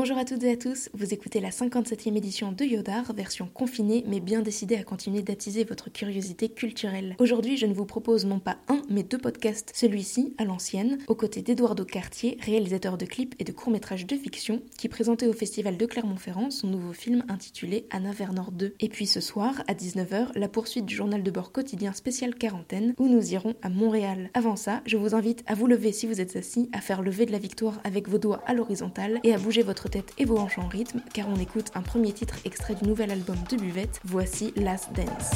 Bonjour à toutes et à tous, vous écoutez la 57e édition de Yodar, version confinée mais bien décidée à continuer d'attiser votre curiosité culturelle. Aujourd'hui, je ne vous propose non pas un mais deux podcasts, celui-ci à l'ancienne, aux côtés d'Eduardo Cartier, réalisateur de clips et de courts-métrages de fiction, qui présentait au Festival de Clermont-Ferrand son nouveau film intitulé Anna Vernor 2. Et puis ce soir, à 19h, la poursuite du journal de bord quotidien spécial quarantaine, où nous irons à Montréal. Avant ça, je vous invite à vous lever si vous êtes assis, à faire lever de la victoire avec vos doigts à l'horizontale et à bouger votre tête et vos hanches en rythme, car on écoute un premier titre extrait du nouvel album de Buvette, voici Last Dance.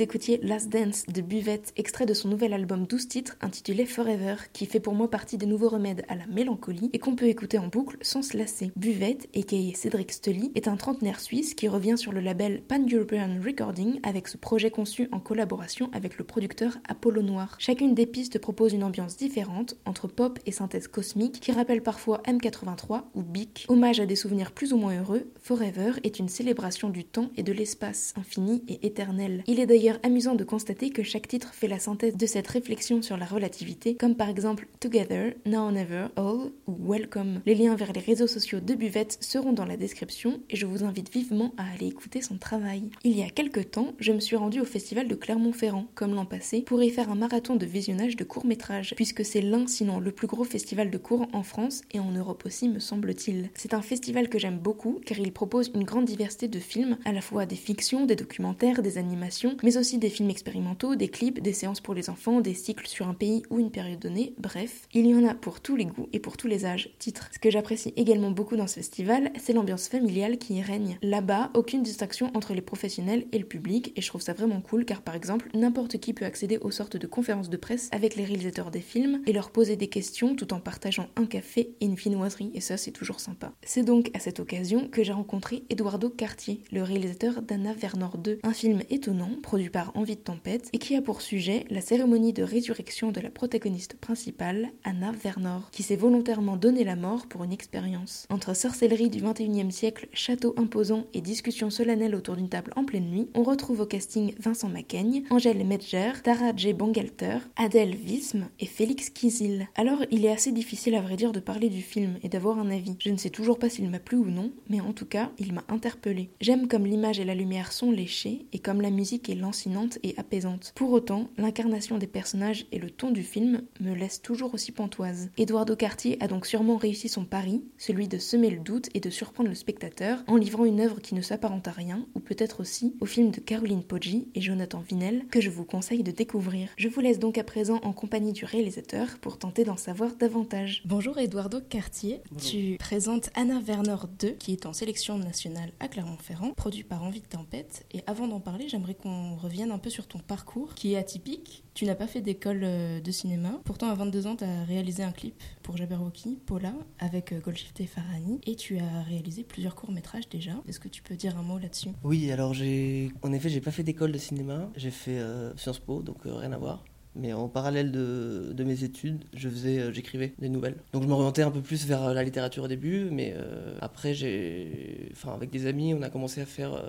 Écoutiez Last Dance de Buvette, extrait de son nouvel album 12 titres intitulé Forever, qui fait pour moi partie des nouveaux remèdes à la mélancolie et qu'on peut écouter en boucle sans se lasser. Buvette, aka Cédric Stolly, est un trentenaire suisse qui revient sur le label Pan European Recording avec ce projet conçu en collaboration avec le producteur Apollo Noir. Chacune des pistes propose une ambiance différente entre pop et synthèse cosmique qui rappelle parfois M83 ou Bic. Hommage à des souvenirs plus ou moins heureux, Forever est une célébration du temps et de l'espace infini et éternel. Il est d'ailleurs d'ailleurs amusant de constater que chaque titre fait la synthèse de cette réflexion sur la relativité, comme par exemple Together, Now or Never, All ou Welcome. Les liens vers les réseaux sociaux de Buvette seront dans la description et je vous invite vivement à aller écouter son travail. Il y a quelques temps, je me suis rendue au festival de Clermont-Ferrand, comme l'an passé, pour y faire un marathon de visionnage de courts-métrages, puisque c'est l'un sinon le plus gros festival de cours en France et en Europe aussi me semble-t-il. C'est un festival que j'aime beaucoup car il propose une grande diversité de films, à la fois des fictions, des documentaires, des animations, mais aussi des films expérimentaux, des clips, des séances pour les enfants, des cycles sur un pays ou une période donnée, bref, il y en a pour tous les goûts et pour tous les âges. Titre. Ce que j'apprécie également beaucoup dans ce festival, c'est l'ambiance familiale qui y règne. Là-bas, aucune distinction entre les professionnels et le public, et je trouve ça vraiment cool car par exemple, n'importe qui peut accéder aux sortes de conférences de presse avec les réalisateurs des films et leur poser des questions tout en partageant un café et une finnoiserie, et ça c'est toujours sympa. C'est donc à cette occasion que j'ai rencontré Eduardo Cartier, le réalisateur d'Anna Vernor 2, un film étonnant produit par Envie de Tempête et qui a pour sujet la cérémonie de résurrection de la protagoniste principale, Anna Vernor, qui s'est volontairement donné la mort pour une expérience. Entre sorcellerie du 21e siècle, château imposant et discussion solennelle autour d'une table en pleine nuit, on retrouve au casting Vincent Macaigne, Angèle Medger, Tara J. Bangalter, Adèle Vism et Félix Kizil. Alors, il est assez difficile à vrai dire de parler du film et d'avoir un avis. Je ne sais toujours pas s'il m'a plu ou non, mais en tout cas, il m'a interpellé. J'aime comme l'image et la lumière sont léchées et comme la musique est lancinante et apaisante. Pour autant, l'incarnation des personnages et le ton du film me laissent toujours aussi pantoise. Eduardo Cartier a donc sûrement réussi son pari, celui de semer le doute et de surprendre le spectateur en livrant une œuvre qui ne s'apparente à rien, ou peut-être aussi au film de Caroline Poggi et Jonathan Vinel que je vous conseille de découvrir. Je vous laisse donc à présent en compagnie du réalisateur pour tenter d'en savoir davantage. Bonjour Eduardo Cartier, tu présentes Anna Vernor 2 qui est en sélection nationale à Clermont-Ferrand, produit par Envie de Tempête. Et avant d'en parler, j'aimerais qu'on revienne un peu sur ton parcours qui est atypique. Tu n'as pas fait d'école euh, de cinéma, pourtant à 22 ans tu as réalisé un clip pour Jabberwocky, Paula, avec euh, Golshifteh Farhani, et tu as réalisé plusieurs courts-métrages déjà. Est-ce que tu peux dire un mot là-dessus? Oui, alors j'ai. En effet, j'ai pas fait d'école de cinéma, j'ai fait euh, Sciences Po, donc rien à voir. Mais en parallèle de, mes études, faisais, j'écrivais des nouvelles. Donc je m'orientais un peu plus vers la littérature au début, mais après, j'ai, enfin, avec des amis, on a commencé à faire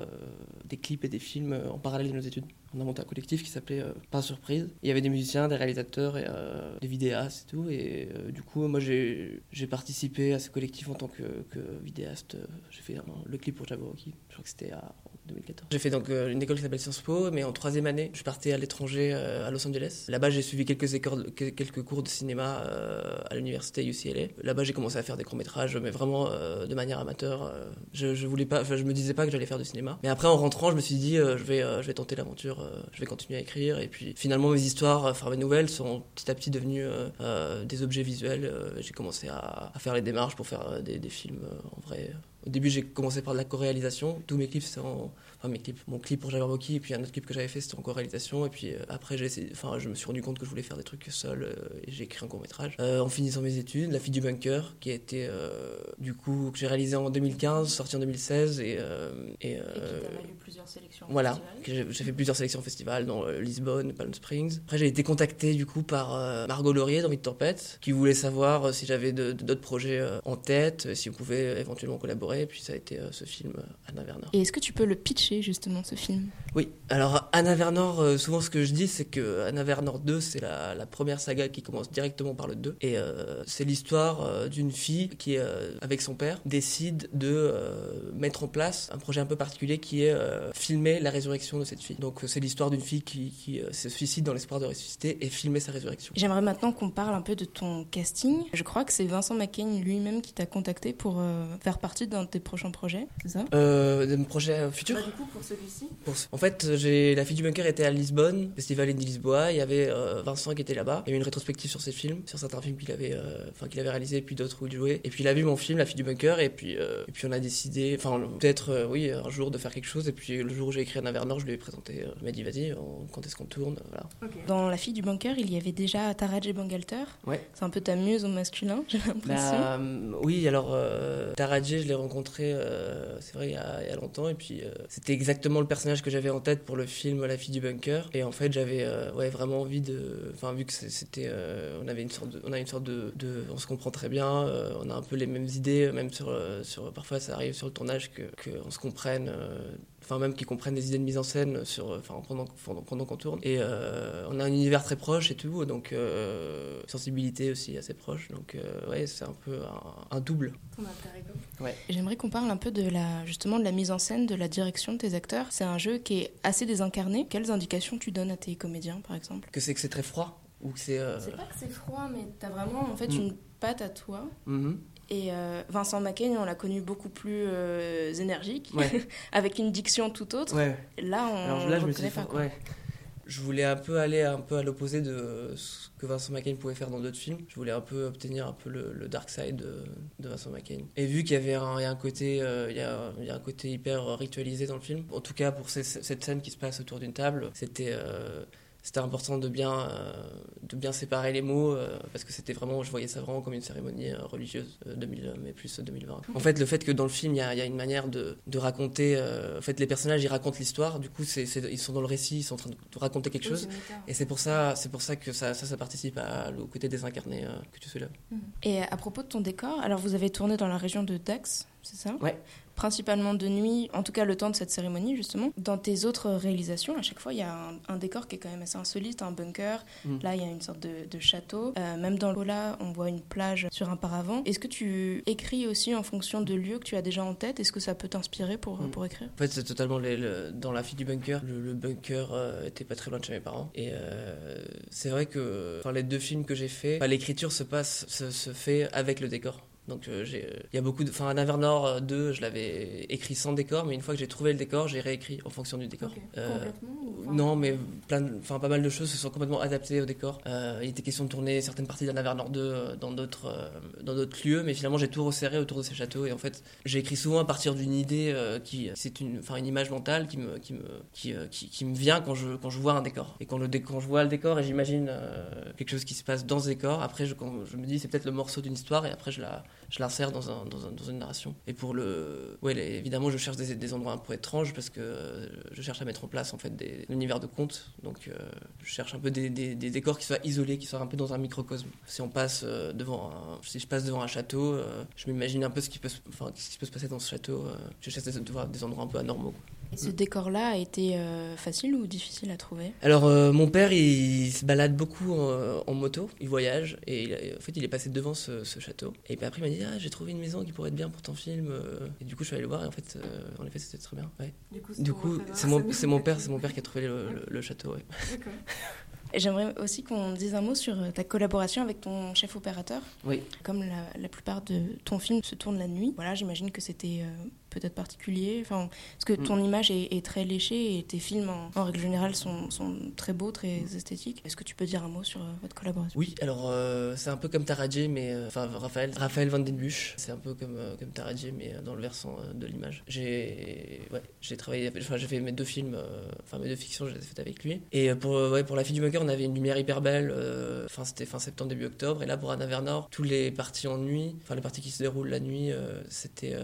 des clips et des films en parallèle de nos études. On a monté un collectif qui s'appelait euh, Pas Surprise. Il y avait des musiciens, des réalisateurs, et, euh, des vidéastes et tout. Et euh, du coup, moi, j'ai participé à ce collectif en tant que, vidéaste. J'ai fait le clip pour Jabberwocky. Je crois que c'était à 2014. J'ai fait donc une école qui s'appelle Sciences Po, mais en troisième année, je partais à l'étranger à Los Angeles. Là-bas, j'ai suivi quelques, quelques cours de cinéma à l'université UCLA. Là-bas, j'ai commencé à faire des courts métrages, mais vraiment de manière amateur. Je, je voulais pas, je me disais pas que j'allais faire du cinéma. Mais après, en rentrant, je me suis dit, je vais, je vais tenter l'aventure euh, je vais continuer à écrire. Et puis finalement, mes histoires, enfin mes nouvelles, sont petit à petit devenues euh, euh, des objets visuels. J'ai commencé à, faire les démarches pour faire des, des films en vrai. Au début, j'ai commencé par de la co-réalisation. Tous mes clips, c'est en mes clips, mon clip pour Jabberwocky et puis un autre clip que j'avais fait c'était en co-réalisation et puis euh, après j'ai enfin je me suis rendu compte que je voulais faire des trucs seul euh, et j'ai écrit un court métrage euh, en finissant mes études La fille du bunker qui a été du coup que j'ai réalisé en 2015 sorti en 2016 et et, qui plusieurs sélections voilà j'ai fait plusieurs sélections au festival dans Lisbonne Palm Springs après j'ai été contacté du coup par Margot Laurier d'Envie de Tempête qui voulait savoir si j'avais d'autres projets en tête si on pouvait éventuellement collaborer et puis ça a été ce film Anna Werner et est-ce que tu peux le pitcher justement ce film? Oui, alors Anna Vernor, euh, souvent ce que je dis c'est que Anna Vernor 2 c'est la, première saga qui commence directement par le 2 et euh, c'est l'histoire euh, d'une fille qui avec son père décide de mettre en place un projet un peu particulier qui est filmer la résurrection de cette fille. Donc c'est l'histoire d'une fille qui, se suicide dans l'espoir de ressusciter et filmer sa résurrection. J'aimerais maintenant qu'on parle un peu de ton casting. Je crois que c'est Vincent McCain lui-même qui t'a contacté pour faire partie d'un de tes prochains projets, c'est ça? De mes projets futurs bah, pour celui-ci? En fait, j'ai la fille du bunker était à Lisbonne, festival Indie Lisboa. Il y avait euh, Vincent qui était là-bas. Il y a eu une rétrospective sur ses films, sur certains films qu'il avait, euh, enfin qu'il avait réalisé, puis d'autres où il jouait. Et puis il a vu mon film, La fille du bunker, et puis euh, et puis on a décidé, enfin peut-être oui un jour de faire quelque chose. Et puis le jour où j'ai écrit Anna Vernor, je lui ai présenté. je lui ai dit vas-y, quand est-ce qu'on tourne, voilà. Dans La fille du bunker, il y avait déjà Taraj Bangalter. Ouais. C'est un peu ta muse au masculin, j'ai l'impression. Bah, oui, alors euh, je l'ai rencontré, c'est vrai il y, a, longtemps, et puis c'était exactement le personnage que j'avais en tête pour le film La fille du bunker. Et en fait, j'avais euh, ouais, vraiment envie de. Enfin, vu que c'était. Euh, on avait une sorte. On a une sorte de. de on se comprend très bien, euh, on a un peu les mêmes idées, même sur. sur parfois, ça arrive sur le tournage qu'on que on se comprenne enfin même qui comprennent des idées de mise en scène sur, enfin pendant, pendant, pendant qu'on tourne. Et euh, on a un univers très proche et tout, donc euh, sensibilité aussi assez proche. Donc euh, ouais, c'est un peu un, un double. Ouais. J'aimerais qu'on parle un peu de la justement de la mise en scène, de la direction de tes acteurs. C'est un jeu qui est assez désincarné. Quelles indications tu donnes à tes comédiens, par exemple? Que c'est que c'est très froid ou que c'est. C'est pas que c'est froid, mais t'as vraiment en fait mm. une patte à toi. Mm-hmm. Et euh, Vincent Macaigne, on l'a connu beaucoup plus euh, énergique, avec une diction tout autre. Là, on ne reconnaît pas. Quoi. Je voulais un peu aller un peu à l'opposé de ce que Vincent Macaigne pouvait faire dans d'autres films. Je voulais un peu obtenir un peu le, dark side de, Vincent Macaigne. Et vu qu'il y avait un, un côté, euh, il, y a, il y, a, un côté hyper ritualisé dans le film. En tout cas, pour cette scène qui se passe autour d'une table, c'était c'était important de bien, euh, de bien séparer les mots euh, parce que c'était vraiment, je voyais ça vraiment comme une cérémonie euh, religieuse 2000, mais plus 2020. En fait, le fait que dans le film, il y a, y a, une manière de, de raconter. en fait, les personnages, ils racontent l'histoire. Du coup, c'est, ils sont dans le récit, ils sont en train de raconter quelque chose. Et c'est pour ça, c'est pour ça que ça, ça, ça participe à, au côté désincarné que tu soulèves. Mmh. Et à propos de ton décor, alors vous avez tourné dans la région de Dax, c'est ça? Ouais principalement de nuit, en tout cas le temps de cette cérémonie justement. Dans tes autres réalisations, à chaque fois, il y a un, décor qui est quand même assez insolite, un bunker. Mm. Là, il y a une sorte de, château. Euh, même dans l'Ola, on voit une plage sur un paravent. Est-ce que tu écris aussi en fonction de lieux que tu as déjà en tête? Est-ce que ça peut t'inspirer pour, mm. pour écrire? En fait, c'est totalement dans la fille du bunker. Le, bunker euh, était pas très loin de chez mes parents. Et euh, c'est vrai que les deux films que j'ai faits, l'écriture se passe, se fait avec le décor. Donc euh, j'ai, il y a beaucoup de, enfin Nord 2, euh, je l'avais écrit sans décor, mais une fois que j'ai trouvé le décor, j'ai réécrit en fonction du décor. Euh, complètement Non, mais plein, enfin pas mal de choses se sont complètement adaptées au décor. il était question de tourner certaines parties Nord 2 dans d'autres, dans d'autres lieux, mais finalement j'ai tout resserré autour de ces châteaux et en fait j'ai écrit souvent à partir d'une idée qui, c'est une, enfin une image mentale qui me, qui me, qui, qui, me vient quand je, quand je vois un décor et quand le quand je vois le décor et j'imagine quelque chose qui se passe dans ce décor, après je, quand je me dis c'est peut-être le morceau d'une histoire et après je la je l'insère dans, un, dans, un, dans, une narration. Et pour le. Ouais, évidemment, je cherche des, des, endroits un peu étranges parce que je cherche à mettre en place en fait des univers de contes. Donc, euh, je cherche un peu des, des, décors qui soient isolés, qui soient un peu dans un microcosme. Si on passe euh, devant si je passe devant un château, euh, je m'imagine un peu ce qui peut, se, enfin, ce qui peut se passer dans ce château. je cherche des endroits un peu anormaux. Et ce décor-là a été euh, facile ou difficile à trouver? Alors, euh, mon père, il se balade beaucoup en, moto, il voyage, et en fait, il est passé devant ce, château. Et puis après, il m'a dit Ah, j'ai trouvé une maison qui pourrait être bien pour ton film. Euh. Et du coup, je suis allé le voir, et en fait, en effet, c'était très bien. Ouais. Du coup, c'est mon, mon, père, mon père qui a trouvé le, château. Ouais. D'accord. J'aimerais aussi qu'on dise un mot sur ta collaboration avec ton chef opérateur. Oui. Comme la, la plupart de ton film se tourne la nuit, voilà, j'imagine que c'était peut-être particulier enfin, Parce que ton mm. image est, très léchée et tes films, en, règle générale, sont, sont, très beaux, très mm. esthétiques. Est-ce que tu peux dire un mot sur euh, votre collaboration? Oui, alors euh, c'est un peu comme Taradje, mais euh, enfin Raphaël, Raphaël Van Den Busch, c'est un peu comme, comme Taradje, mais dans le versant de l'image. J'ai ouais, j'ai travaillé, enfin j'ai fait mes deux films, enfin mes deux fictions, je les ai faites avec lui. Et pour, ouais, pour La fille du bunker, on avait une lumière hyper belle, enfin c'était fin septembre, début octobre. Et là, pour Anna Vernor, tous les parties en nuit, enfin les parties qui se déroulent la nuit, c'était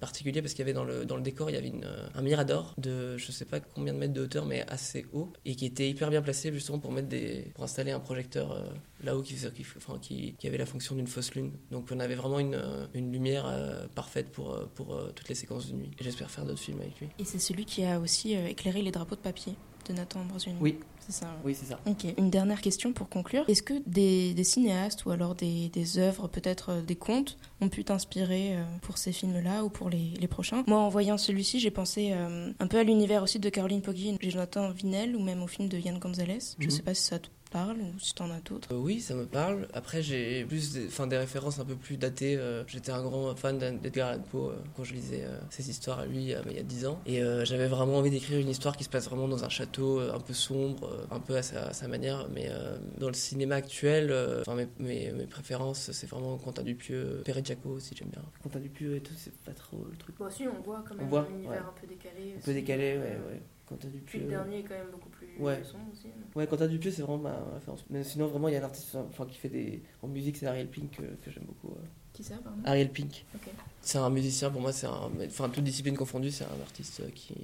particulier parce qu'il y avait dans le, dans le décor, il y avait une, un mirador de je sais pas combien de mètres de hauteur, mais assez haut, et qui était hyper bien placé justement pour, mettre des, pour installer un projecteur euh, là-haut qui, qui, enfin, qui, qui, avait la fonction d'une fausse lune. Donc on avait vraiment une, euh, une lumière euh, parfaite pour, pour toutes les séquences de nuit. J'espère faire d'autres films avec lui. Et c'est celui qui a aussi éclairé les drapeaux de papier de Nathan. Oui, c'est ça. Oui, c'est ça. Ok. Une dernière question pour conclure. Est-ce que des, des, cinéastes ou alors des, des œuvres, peut-être euh, des contes, ont pu t'inspirer euh, pour ces films-là ou pour les, les, prochains? Moi, en voyant celui-ci, j'ai pensé euh, un peu à l'univers aussi de Caroline Poggi et Jonathan Vinel ou même au film de Yann Gonzalez. Je ne mhm. sais pas si ça te parle ou si t'en as d'autres euh, Oui, ça me parle. Après, j'ai plus des, des références un peu plus datées. Euh, j'étais un grand fan d'Edgar Allan Poe euh, quand je lisais ses histoires à lui il y a 10 ans. Et j'avais vraiment envie d'écrire une histoire qui se passe vraiment dans un château un peu sombre, un peu à sa, manière. Mais dans le cinéma actuel, mes, mes, mes, préférences, c'est vraiment Quentin Dupieux, Perret Jaco aussi, j'aime bien. Quentin Dupieux et tout, c'est pas trop le truc. Moi aussi, on voit quand même un univers un peu décalé. Un peu décalé, ouais, ouais. Quentin Dupieux. Puis le dernier est quand même beaucoup plus ouais. aussi. Ouais, Quentin Dupieux, c'est vraiment ma référence. Mais sinon, vraiment, il y a un artiste enfin, qui fait des. En musique, c'est Ariel Pink euh, que, j'aime beaucoup. Qui ça, pardon? Ariel Pink. C'est un musicien, pour moi, c'est un. Enfin, toute discipline confondue, c'est un artiste qui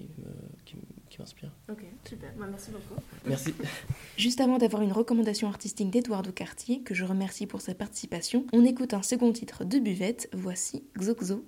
qui, qui m'inspire. Ok, super. Bah, merci beaucoup. Merci. Juste avant d'avoir une recommandation artistique d'Edouard Cartier, que je remercie pour sa participation, on écoute un second titre de Buvette. Voici Xoxo.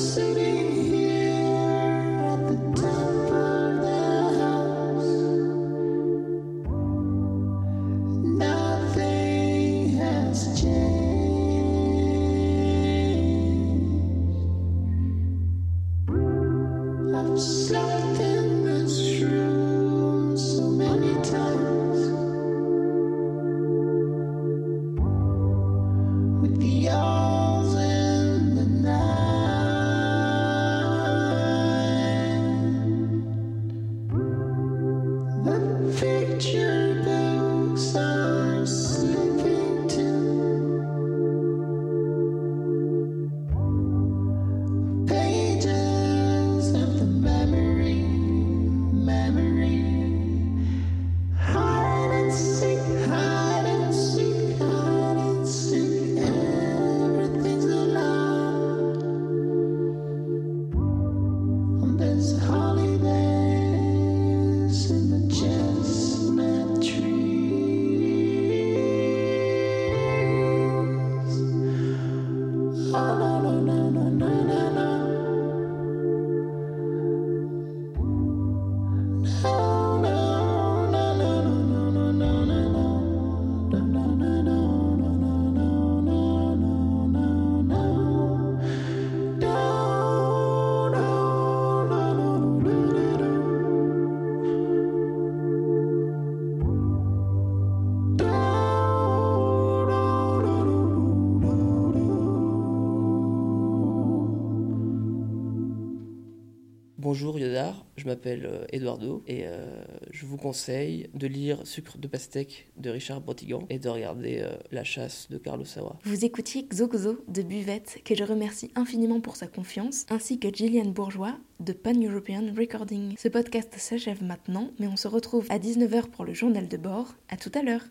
city. Bonjour Yodar, je m'appelle euh, Eduardo et euh, je vous conseille de lire Sucre de pastèque de Richard Brotigan et de regarder euh, La chasse de Carlos Sawa. Vous écoutiez Xoxo de Buvette, que je remercie infiniment pour sa confiance, ainsi que Gillian Bourgeois de Pan European Recording. Ce podcast s'achève maintenant, mais on se retrouve à 19h pour le journal de bord. À tout à l'heure.